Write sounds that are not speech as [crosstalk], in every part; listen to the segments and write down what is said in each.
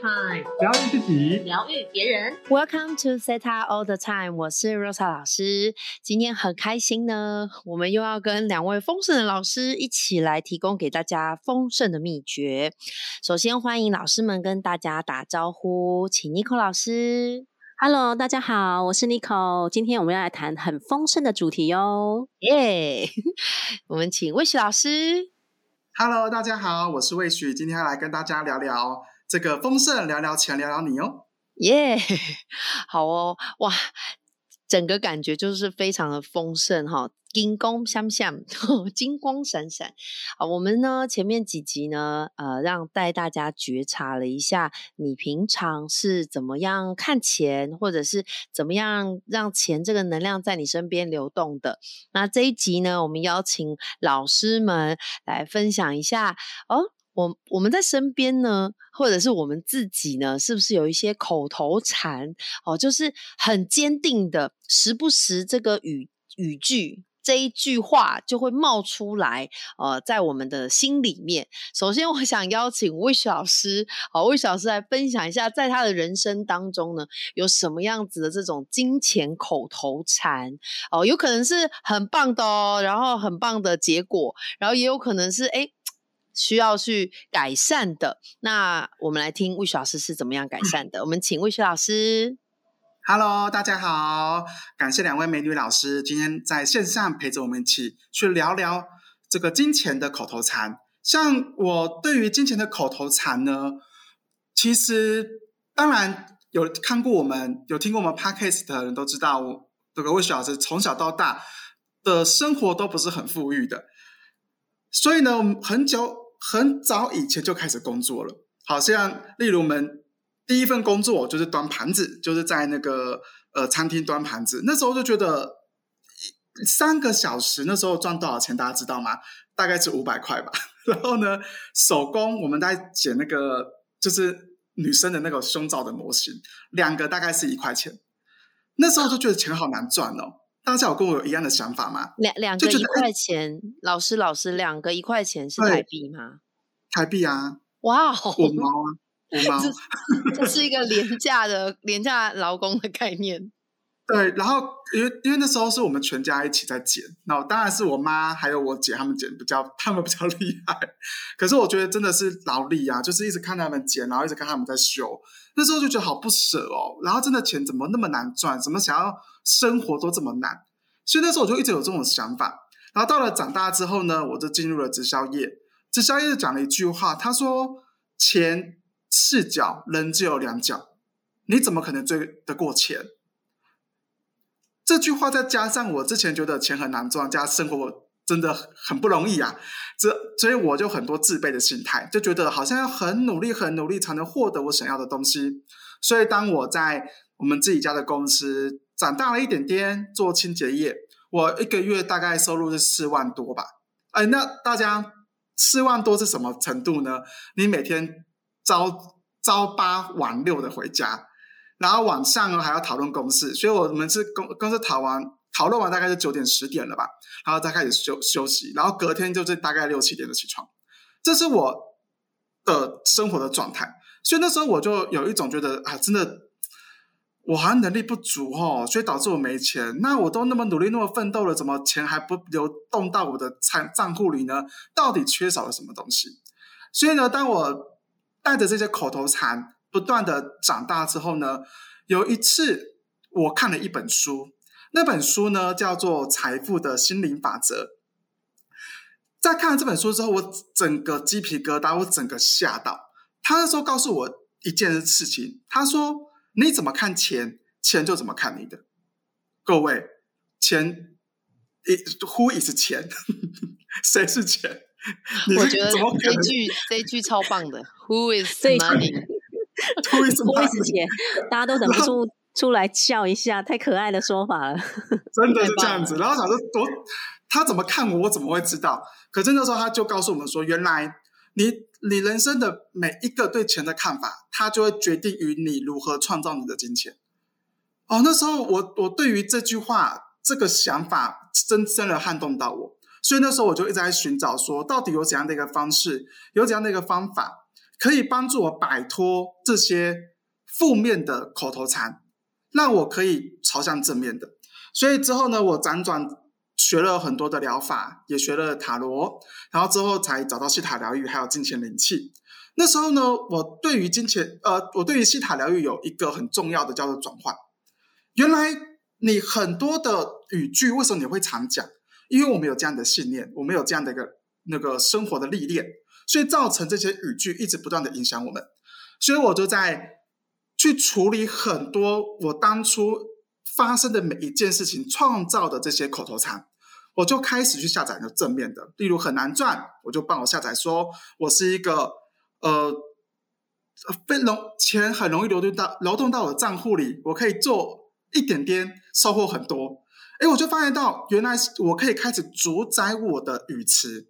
Time，疗愈自己，疗愈别人。Welcome to Theta All the Time，我是 Rosa 老师。今天很开心呢，我们又要跟两位丰盛的老师一起来提供给大家丰盛的秘诀。首先欢迎老师们跟大家打招呼，请 Nico 老师。Hello，大家好，我是 Nico。今天我们要来谈很丰盛的主题哟。耶、[laughs] 我们请魏许老师。Hello，大家好，我是魏许，今天要来跟大家聊聊这个丰盛，聊聊钱，聊聊你哦。耶、[laughs] 好哦，哇，整个感觉就是非常的丰盛哈，金光闪闪，[laughs] 金光闪闪。啊，我们呢前面几集呢，呃，让带大家觉察了一下，你平常是怎么样看钱，或者是怎么样让钱这个能量在你身边流动的。那这一集呢，我们邀请老师们来分享一下哦。我我们在身边呢，或者是我们自己呢，是不是有一些口头禅哦？就是很坚定的，时不时这个语语句这一句话就会冒出来，呃，在我们的心里面。首先，我想邀请魏雪老师，好、魏雪老师来分享一下，在他的人生当中呢，有什么样子的这种金钱口头禅哦？有可能是很棒的哦，然后很棒的结果，然后也有可能是哎。需要去改善的，那我们来听魏雪老师是怎么样改善的。我们请魏雪老师。Hello，大家好，感谢两位美女老师今天在线上陪着我们一起去聊聊这个金钱的口头禅。像我对于金钱的口头禅呢，其实当然有看过我们有听过我们 podcast 的人都知道，这个魏雪老师从小到大的生活都不是很富裕的，所以呢，我们很久很早以前就开始工作了。好像例如我们第一份工作就是端盘子，就是在那个呃餐厅端盘子。那时候就觉得三个小时，那时候赚多少钱，大家知道吗？大概是五百块吧。[laughs] 然后呢，手工我们在剪那个就是女生的那个胸罩的模型，两个大概是一块钱。那时候就觉得钱好难赚哦。大家有跟我有一样的想法吗？两两个一块钱，老师老师，两个一块钱是台币吗？台币啊，哇哦，五毛啊，五毛。[laughs] 这是一个廉价的廉价劳工的概念。对，然后因为因为那时候是我们全家一起在剪，那当然是我妈还有我姐他们剪比较，他们比较 [laughs] 厉害。可是我觉得真的是劳力啊，就是一直看他们剪，然后一直看他们在修，那时候就觉得好不舍哦。然后真的钱怎么那么难赚，怎么想要生活都这么难，所以那时候我就一直有这种想法。然后到了长大之后呢，我就进入了直销业。直销业讲了一句话，他说：“钱是角，人只有两角，你怎么可能追得过钱？”这句话再加上我之前觉得钱很难赚，加生活真的很不容易啊，这所以我就很多自卑的心态，就觉得好像要很努力、很努力才能获得我想要的东西。所以当我在我们自己家的公司长大了一点点，做清洁业，我一个月大概收入是四万多吧。哎，那大家四万多是什么程度呢？你每天朝朝八晚六的回家。然后晚上呢还要讨论公事，所以我们是公公司讨完讨论完大概是九点十点了吧，然后再开始休休息，然后隔天就是大概六七点就起床，这是我的生活的状态。所以那时候我就有一种觉得啊，真的我好像能力不足哦，所以导致我没钱。那我都那么努力那么奋斗了，怎么钱还不流动到我的账账户里呢？到底缺少了什么东西？所以呢，当我带着这些口头禅。不断的长大之后呢，有一次我看了一本书，那本书呢叫做《财富的心灵法则》。在看了这本书之后，我整个鸡皮疙瘩，我整个吓到。他那时候告诉我一件事情，他说：“你怎么看钱，钱就怎么看你的。”各位，钱，who is 钱？[laughs] 谁是钱？我觉得这句这一句超棒的，Who is money？[laughs] 不会不会是钱，大家都忍不住出来笑一下，太可爱的说法了。[laughs] 真的是这样子。然后想说，我他怎么看我，我怎么会知道？可是那时候他就告诉我们说，原来你你人生的每一个对钱的看法，它就会决定于你如何创造你的金钱。哦，那时候我我对于这句话这个想法真真的撼动到我，所以那时候我就一直在寻找说，到底有怎样的一个方式，有怎样的一个方法。可以帮助我摆脱这些负面的口头禅，让我可以朝向正面的。所以之后呢，我辗转学了很多的疗法，也学了塔罗，然后之后才找到西塔疗愈，还有金钱灵气。那时候呢，我对于金钱，呃，我对于西塔疗愈有一个很重要的叫做转换。原来你很多的语句，为什么你会常讲？因为我们有这样的信念，我们有这样的一个那个生活的历练，所以造成这些语句一直不断的影响我们。所以我就在去处理很多我当初发生的每一件事情创造的这些口头禅，我就开始去下载那正面的，例如很难赚，我就帮我下载说我是一个呃，非容钱很容易流动到流动到我的账户里，我可以做一点点收获很多。哎，我就发现到，原来我可以开始主宰我的语词。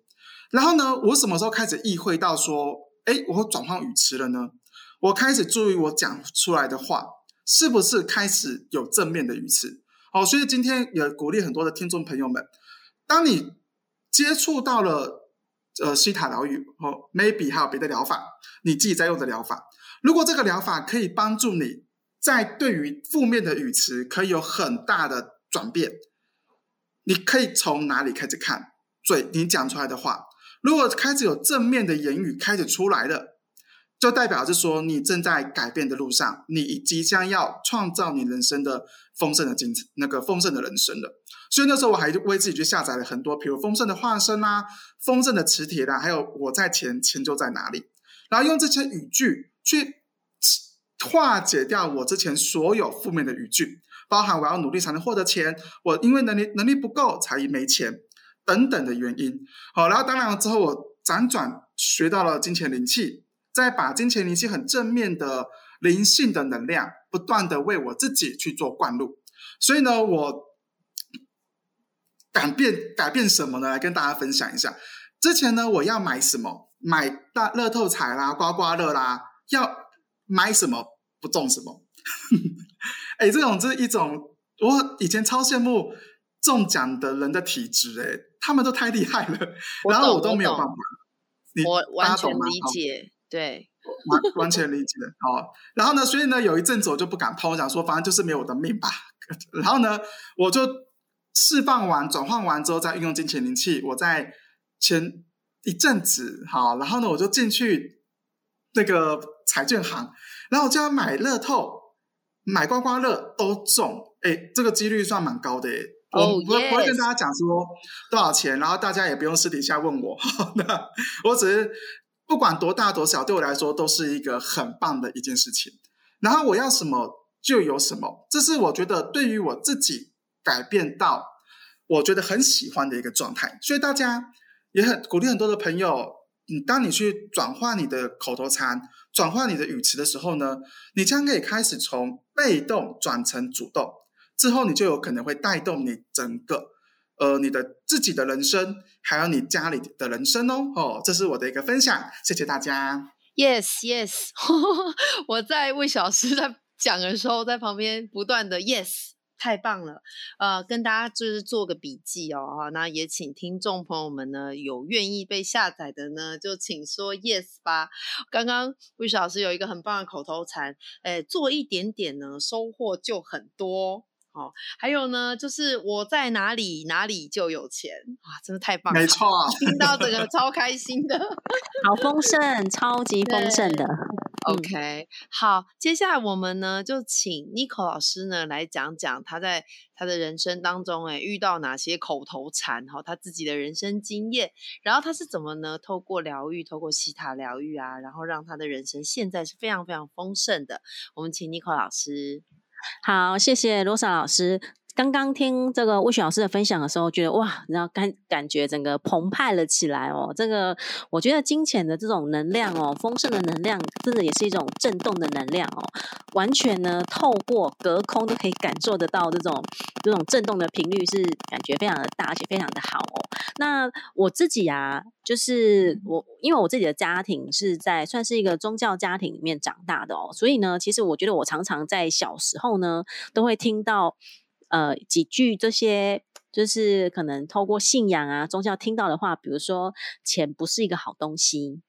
然后呢，我什么时候开始意会到说，哎，我转换语词了呢？我开始注意我讲出来的话是不是开始有正面的语词。好，所以今天也鼓励很多的听众朋友们，当你接触到了呃西塔疗愈或 maybe 还有别的疗法，你自己在用的疗法，如果这个疗法可以帮助你在对于负面的语词可以有很大的。转变，你可以从哪里开始看？嘴你讲出来的话，如果开始有正面的言语开始出来了，就代表着说你正在改变的路上，你即将要创造你人生的丰盛的精那个丰盛的人生了。所以那时候我还为自己去下载了很多，比如丰盛的化身啦、丰盛的磁铁啦，还有我在钱，钱就在哪里，然后用这些语句去化解掉我之前所有负面的语句。包含我要努力才能获得钱，我因为能力能力不够才没钱等等的原因。好，然后当然了之后，我辗转学到了金钱灵气，再把金钱灵气很正面的灵性的能量，不断的为我自己去做灌入。所以呢，我改变改变什么呢？来跟大家分享一下。之前呢，我要买什么？买大乐透彩啦、刮刮乐啦，要买什么不中什么。[laughs] 哎，这种是一种我以前超羡慕中奖的人的体质，哎，他们都太厉害了，然后我都没有办法。我完全理解，对，完 [laughs] 完全理解。好，然后呢，所以呢，有一阵子我就不敢碰，我想说，反正就是没有我的命吧。[laughs] 然后呢，我就释放完、转换完之后，再运用金钱灵气。我在前一阵子，好，然后呢，我就进去那个彩券行，然后我就要买乐透。买刮刮乐都中，哎，这个几率算蛮高的哎。我不会跟大家讲说多少钱，然后大家也不用私底下问我。[laughs] 那我只是不管多大多小，对我来说都是一个很棒的一件事情。然后我要什么就有什么，这是我觉得对于我自己改变到我觉得很喜欢的一个状态。所以大家也很鼓励很多的朋友，你当你去转换你的口头禅。转换你的语词的时候呢，你将可以开始从被动转成主动，之后你就有可能会带动你整个呃你的自己的人生，还有你家里的人生哦。哦，这是我的一个分享，谢谢大家。Yes, yes，[laughs] 我在魏小师在讲的时候，在旁边不断的 Yes。太棒了，呃，跟大家就是做个笔记哦，哈，那也请听众朋友们呢，有愿意被下载的呢，就请说 yes 吧。刚刚魏老师有一个很棒的口头禅，哎，做一点点呢，收获就很多。哦，还有呢，就是我在哪里哪里就有钱哇，真的太棒了！没错，听到这个超开心的，[laughs] 好丰盛，超级丰盛的。OK，好，接下来我们呢就请 Nico 老师呢来讲讲他在他的人生当中，哎，遇到哪些口头禅哈，他自己的人生经验，然后他是怎么呢透过疗愈，透过西塔疗愈啊，然后让他的人生现在是非常非常丰盛的。我们请 Nico 老师。好，谢谢罗莎老师。刚刚听这个魏雪老师的分享的时候，觉得哇，然后感感觉整个澎湃了起来哦。这个我觉得金钱的这种能量哦，丰盛的能量，真的也是一种震动的能量哦。完全呢，透过隔空都可以感受得到这种这种震动的频率，是感觉非常的大，而且非常的好哦。那我自己啊，就是我因为我自己的家庭是在算是一个宗教家庭里面长大的哦，所以呢，其实我觉得我常常在小时候呢，都会听到。呃，几句这些就是可能透过信仰啊、宗教听到的话，比如说钱不是一个好东西，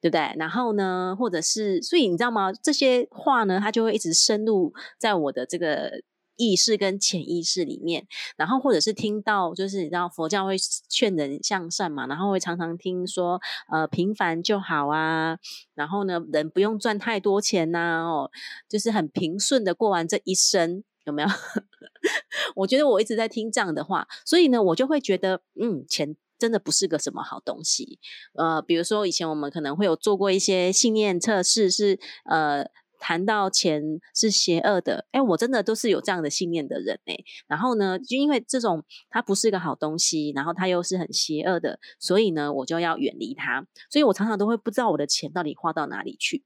对不对？然后呢，或者是，所以你知道吗？这些话呢，它就会一直深入在我的这个意识跟潜意识里面。然后，或者是听到，就是你知道佛教会劝人向善嘛，然后会常常听说，呃，平凡就好啊。然后呢，人不用赚太多钱呐，哦，就是很平顺的过完这一生，有没有？[laughs] 我觉得我一直在听这样的话，所以呢，我就会觉得，嗯，钱。真的不是个什么好东西，呃，比如说以前我们可能会有做过一些信念测试，是呃谈到钱是邪恶的，哎，我真的都是有这样的信念的人哎，然后呢，就因为这种它不是个好东西，然后它又是很邪恶的，所以呢，我就要远离它，所以我常常都会不知道我的钱到底花到哪里去。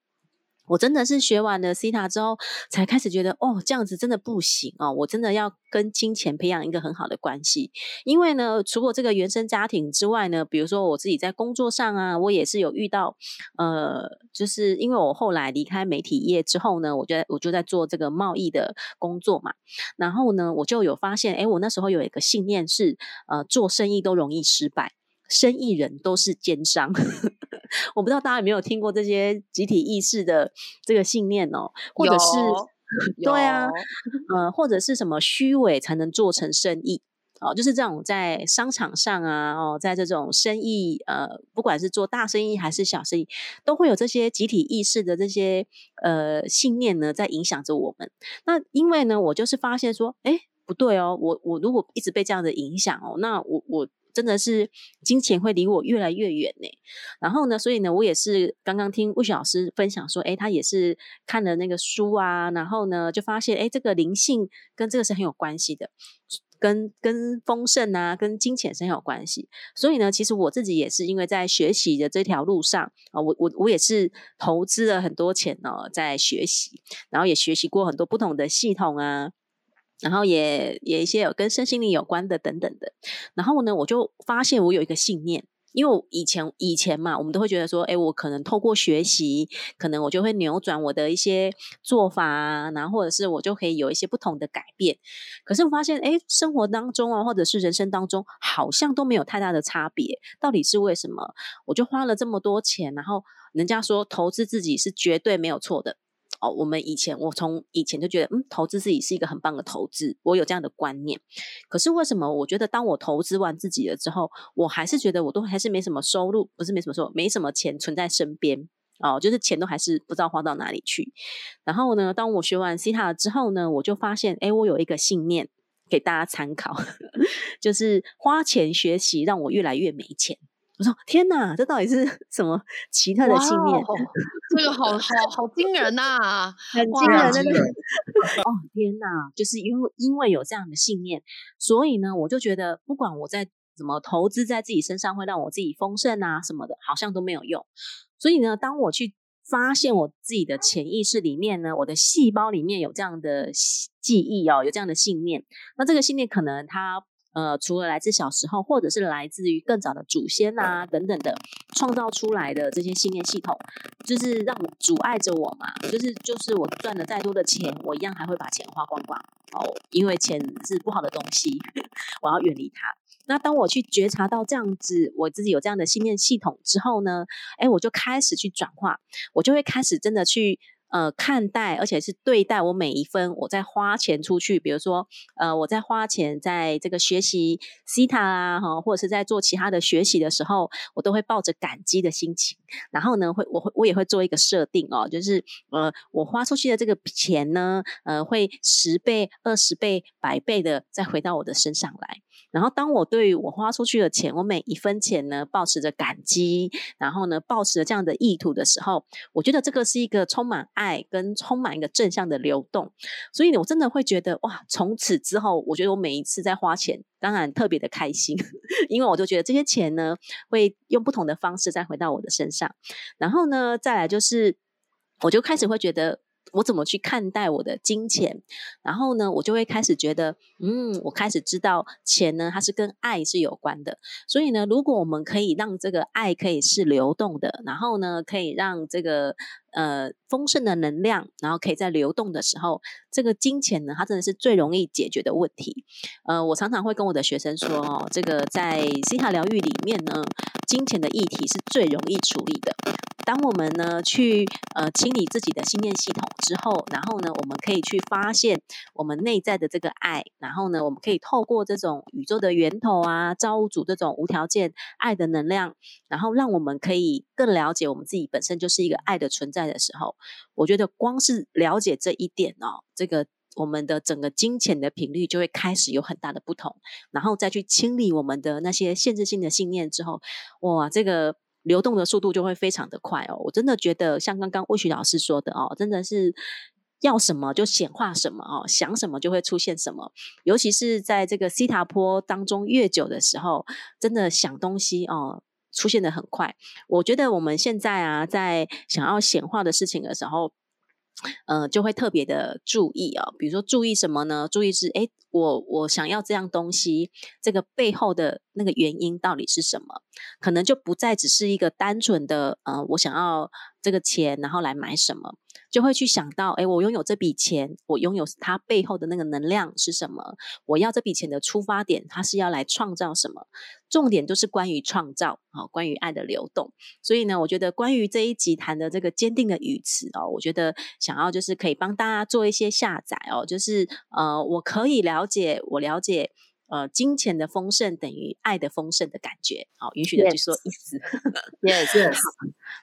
我真的是学完了 C 塔之后，才开始觉得哦，这样子真的不行哦，我真的要跟金钱培养一个很好的关系。因为呢，除了这个原生家庭之外呢，比如说我自己在工作上啊，我也是有遇到，呃，就是因为我后来离开媒体业之后呢，我就我就在做这个贸易的工作嘛，然后呢，我就有发现，哎，我那时候有一个信念是，呃，做生意都容易失败。生意人都是奸商，我不知道大家有没有听过这些集体意识的这个信念哦，或者是对啊，呃，或者是什么虚伪才能做成生意哦，就是这种在商场上啊，哦，在这种生意呃，不管是做大生意还是小生意，都会有这些集体意识的这些呃信念呢，在影响着我们。那因为呢，我就是发现说，哎，不对哦，我我如果一直被这样的影响哦，那我我。真的是金钱会离我越来越远呢。然后呢，所以呢，我也是刚刚听魏雪老师分享说，哎，他也是看了那个书啊，然后呢，就发现，哎，这个灵性跟这个是很有关系的，跟跟丰盛啊，跟金钱是很有关系。所以呢，其实我自己也是因为在学习的这条路上啊，我我我也是投资了很多钱哦，在学习，然后也学习过很多不同的系统啊。然后也也一些有跟身心灵有关的等等的，然后呢，我就发现我有一个信念，因为以前以前嘛，我们都会觉得说，哎，我可能透过学习，可能我就会扭转我的一些做法啊，然后或者是我就可以有一些不同的改变。可是我发现，哎，生活当中啊，或者是人生当中，好像都没有太大的差别，到底是为什么？我就花了这么多钱，然后人家说投资自己是绝对没有错的。哦，我们以前我从以前就觉得，嗯，投资自己是一个很棒的投资，我有这样的观念。可是为什么我觉得，当我投资完自己了之后，我还是觉得我都还是没什么收入，不是没什么收入，没什么钱存在身边哦，就是钱都还是不知道花到哪里去。然后呢，当我学完 C 塔之后呢，我就发现，哎，我有一个信念给大家参考，[laughs] 就是花钱学习让我越来越没钱。我说天哪，这到底是 [laughs] 什么奇特的信念？这个好好好惊人呐，[laughs] 很惊人的哦天哪，就是因为因为有这样的信念，所以呢，我就觉得不管我在怎么投资在自己身上，会让我自己丰盛啊什么的，好像都没有用。所以呢，当我去发现我自己的潜意识里面呢，我的细胞里面有这样的记忆哦，有这样的信念，那这个信念可能它。呃，除了来自小时候，或者是来自于更早的祖先啊等等的创造出来的这些信念系统，就是让我阻碍着我嘛，就是就是我赚了再多的钱，我一样还会把钱花光光哦，因为钱是不好的东西，[laughs] 我要远离它。那当我去觉察到这样子，我自己有这样的信念系统之后呢，哎，我就开始去转化，我就会开始真的去。呃，看待而且是对待我每一分我在花钱出去，比如说，呃，我在花钱在这个学习西塔啊，哈，或者是在做其他的学习的时候，我都会抱着感激的心情。然后呢，会我会我也会做一个设定哦，就是呃，我花出去的这个钱呢，呃，会十倍、二十倍、百倍的再回到我的身上来。然后，当我对于我花出去的钱，我每一分钱呢，保持着感激，然后呢，保持着这样的意图的时候，我觉得这个是一个充满爱跟充满一个正向的流动。所以，我真的会觉得哇，从此之后，我觉得我每一次在花钱，当然特别的开心，[laughs] 因为我就觉得这些钱呢，会用不同的方式再回到我的身上。然后呢，再来就是，我就开始会觉得。我怎么去看待我的金钱？然后呢，我就会开始觉得，嗯，我开始知道钱呢，它是跟爱是有关的。所以呢，如果我们可以让这个爱可以是流动的，然后呢，可以让这个呃丰盛的能量，然后可以在流动的时候，这个金钱呢，它真的是最容易解决的问题。呃，我常常会跟我的学生说，哦，这个在西塔疗愈里面呢，金钱的议题是最容易处理的。当我们呢去呃清理自己的信念系统之后，然后呢，我们可以去发现我们内在的这个爱，然后呢，我们可以透过这种宇宙的源头啊，造物主这种无条件爱的能量，然后让我们可以更了解我们自己本身就是一个爱的存在的时候，我觉得光是了解这一点哦，这个。我们的整个金钱的频率就会开始有很大的不同，然后再去清理我们的那些限制性的信念之后，哇，这个流动的速度就会非常的快哦。我真的觉得像刚刚魏许老师说的哦，真的是要什么就显化什么哦，想什么就会出现什么。尤其是在这个西塔坡当中越久的时候，真的想东西哦，出现的很快。我觉得我们现在啊，在想要显化的事情的时候。呃，就会特别的注意哦。比如说，注意什么呢？注意是，哎，我我想要这样东西，这个背后的那个原因到底是什么？可能就不再只是一个单纯的，呃，我想要这个钱，然后来买什么。就会去想到，哎，我拥有这笔钱，我拥有它背后的那个能量是什么？我要这笔钱的出发点，它是要来创造什么？重点都是关于创造，好，关于爱的流动。所以呢，我觉得关于这一集谈的这个坚定的语词哦，我觉得想要就是可以帮大家做一些下载哦，就是呃，我可以了解，我了解。呃，金钱的丰盛等于爱的丰盛的感觉，好，允许的去说意思。[laughs] Yes，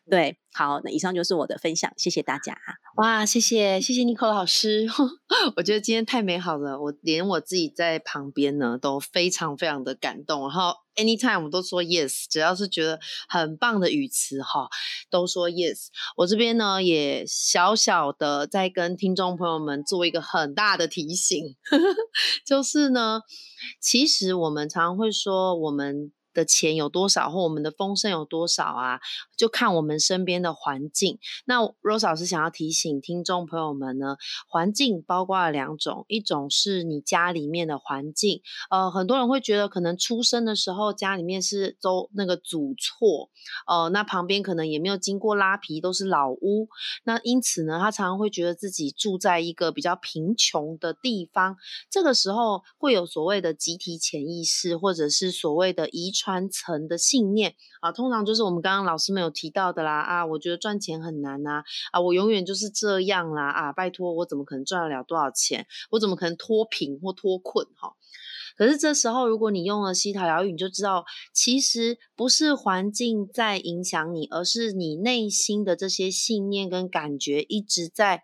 对，好，那以上就是我的分享，谢谢大家。哇，谢谢，谢谢 Nico 老师，[laughs] 我觉得今天太美好了，我连我自己在旁边呢都非常非常的感动，然后 anytime 我都说 yes，只要是觉得很棒的语词哈，都说 yes。我这边呢也小小的在跟听众朋友们做一个很大的提醒，[laughs] 就是呢，其实我们常常会说我们。的钱有多少，或我们的丰盛有多少啊？就看我们身边的环境。那 Rose 老师想要提醒听众朋友们呢，环境包括了两种，一种是你家里面的环境。呃，很多人会觉得可能出生的时候家里面是都那个祖错，呃，那旁边可能也没有经过拉皮，都是老屋。那因此呢，他常常会觉得自己住在一个比较贫穷的地方。这个时候会有所谓的集体潜意识，或者是所谓的遗传。传承的信念啊，通常就是我们刚刚老师们有提到的啦啊，我觉得赚钱很难呐啊，我永远就是这样啦啊，拜托我怎么可能赚得了多少钱？我怎么可能脱贫或脱困哈？可是这时候如果你用了西塔疗愈，你就知道其实不是环境在影响你，而是你内心的这些信念跟感觉一直在。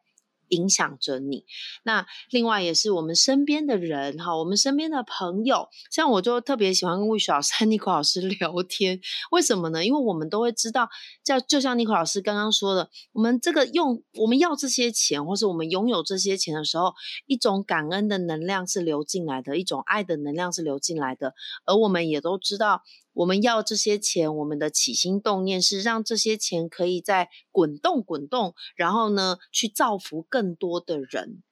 影响着你，那另外也是我们身边的人哈，我们身边的朋友，像我就特别喜欢跟魏雪老师、和 [laughs] 尼克老师聊天，为什么呢？因为我们都会知道，像就像 [laughs] 尼克老师刚刚说的，我们这个用我们要这些钱，或是我们拥有这些钱的时候，一种感恩的能量是流进来的，一种爱的能量是流进来的，而我们也都知道。我们要这些钱，我们的起心动念是让这些钱可以在滚动滚动，然后呢，去造福更多的人。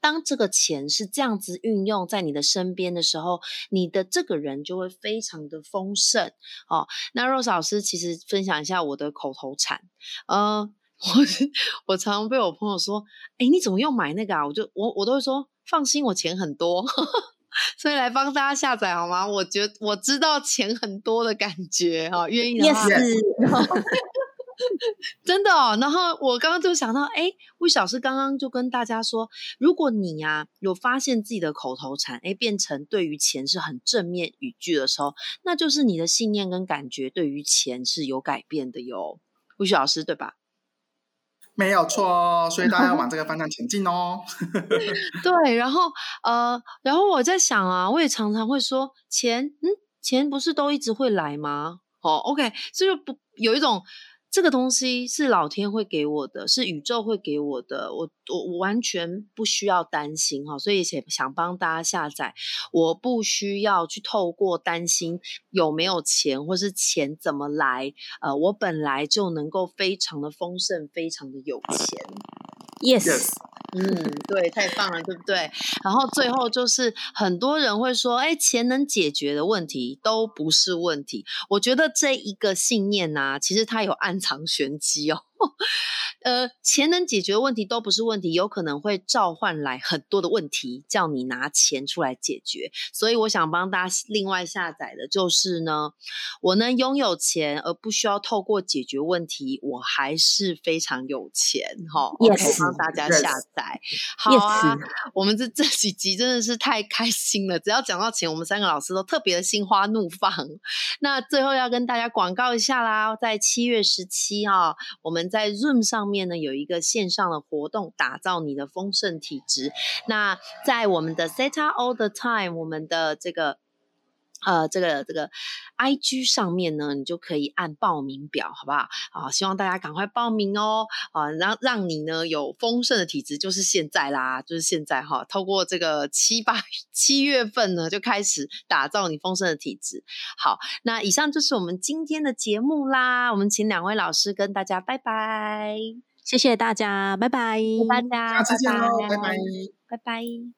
当这个钱是这样子运用在你的身边的时候，你的这个人就会非常的丰盛。哦，那 Rose 老师其实分享一下我的口头禅，呃，[laughs] 我我常常被我朋友说，哎，你怎么又买那个啊？我就我我都会说，放心，我钱很多。[laughs] 所以来帮大家下载好吗？我觉我知道钱很多的感觉哈，愿意的话，[laughs] 真的哦。然后我刚刚就想到，哎，魏小师刚刚就跟大家说，如果你呀有发现自己的口头禅，哎，变成对于钱是很正面语句的时候，那就是你的信念跟感觉对于钱是有改变的哟。魏雪老师对吧？没有错，所以大家要往这个方向前进哦。[laughs] 对，然后呃，然后我在想啊，我也常常会说，钱，嗯，钱不是都一直会来吗？哦，OK，所以不有一种。这个东西是老天会给我的，是宇宙会给我的，我我我完全不需要担心哈，所以想想帮大家下载，我不需要去透过担心有没有钱或是钱怎么来，呃，我本来就能够非常的丰盛，非常的有钱，yes。嗯，对，太棒了，对不对？然后最后就是很多人会说，哎，钱能解决的问题都不是问题。我觉得这一个信念呢，其实它有暗藏玄机哦。[laughs] 呃，钱能解决问题都不是问题，有可能会召唤来很多的问题，叫你拿钱出来解决。所以我想帮大家另外下载的就是呢，我能拥有钱而不需要透过解决问题，我还是非常有钱哈。Yes，帮大家下载。好啊，[laughs] 我们这这几集真的是太开心了，只要讲到钱，我们三个老师都特别的心花怒放。那最后要跟大家广告一下啦，在七月十七号，我们在 Zoom 上。面呢有一个线上的活动，打造你的丰盛体质。那在我们的 Set All the Time，我们的这个呃这个这个 IG 上面呢，你就可以按报名表，好不好？啊，希望大家赶快报名哦！啊，让让你呢有丰盛的体质，就是现在啦，就是现在哈。透过这个七八 [laughs] 七月份呢，就开始打造你丰盛的体质。好，那以上就是我们今天的节目啦。我们请两位老师跟大家拜拜。谢谢大家，拜拜，大家，下次见喽，拜拜，拜拜。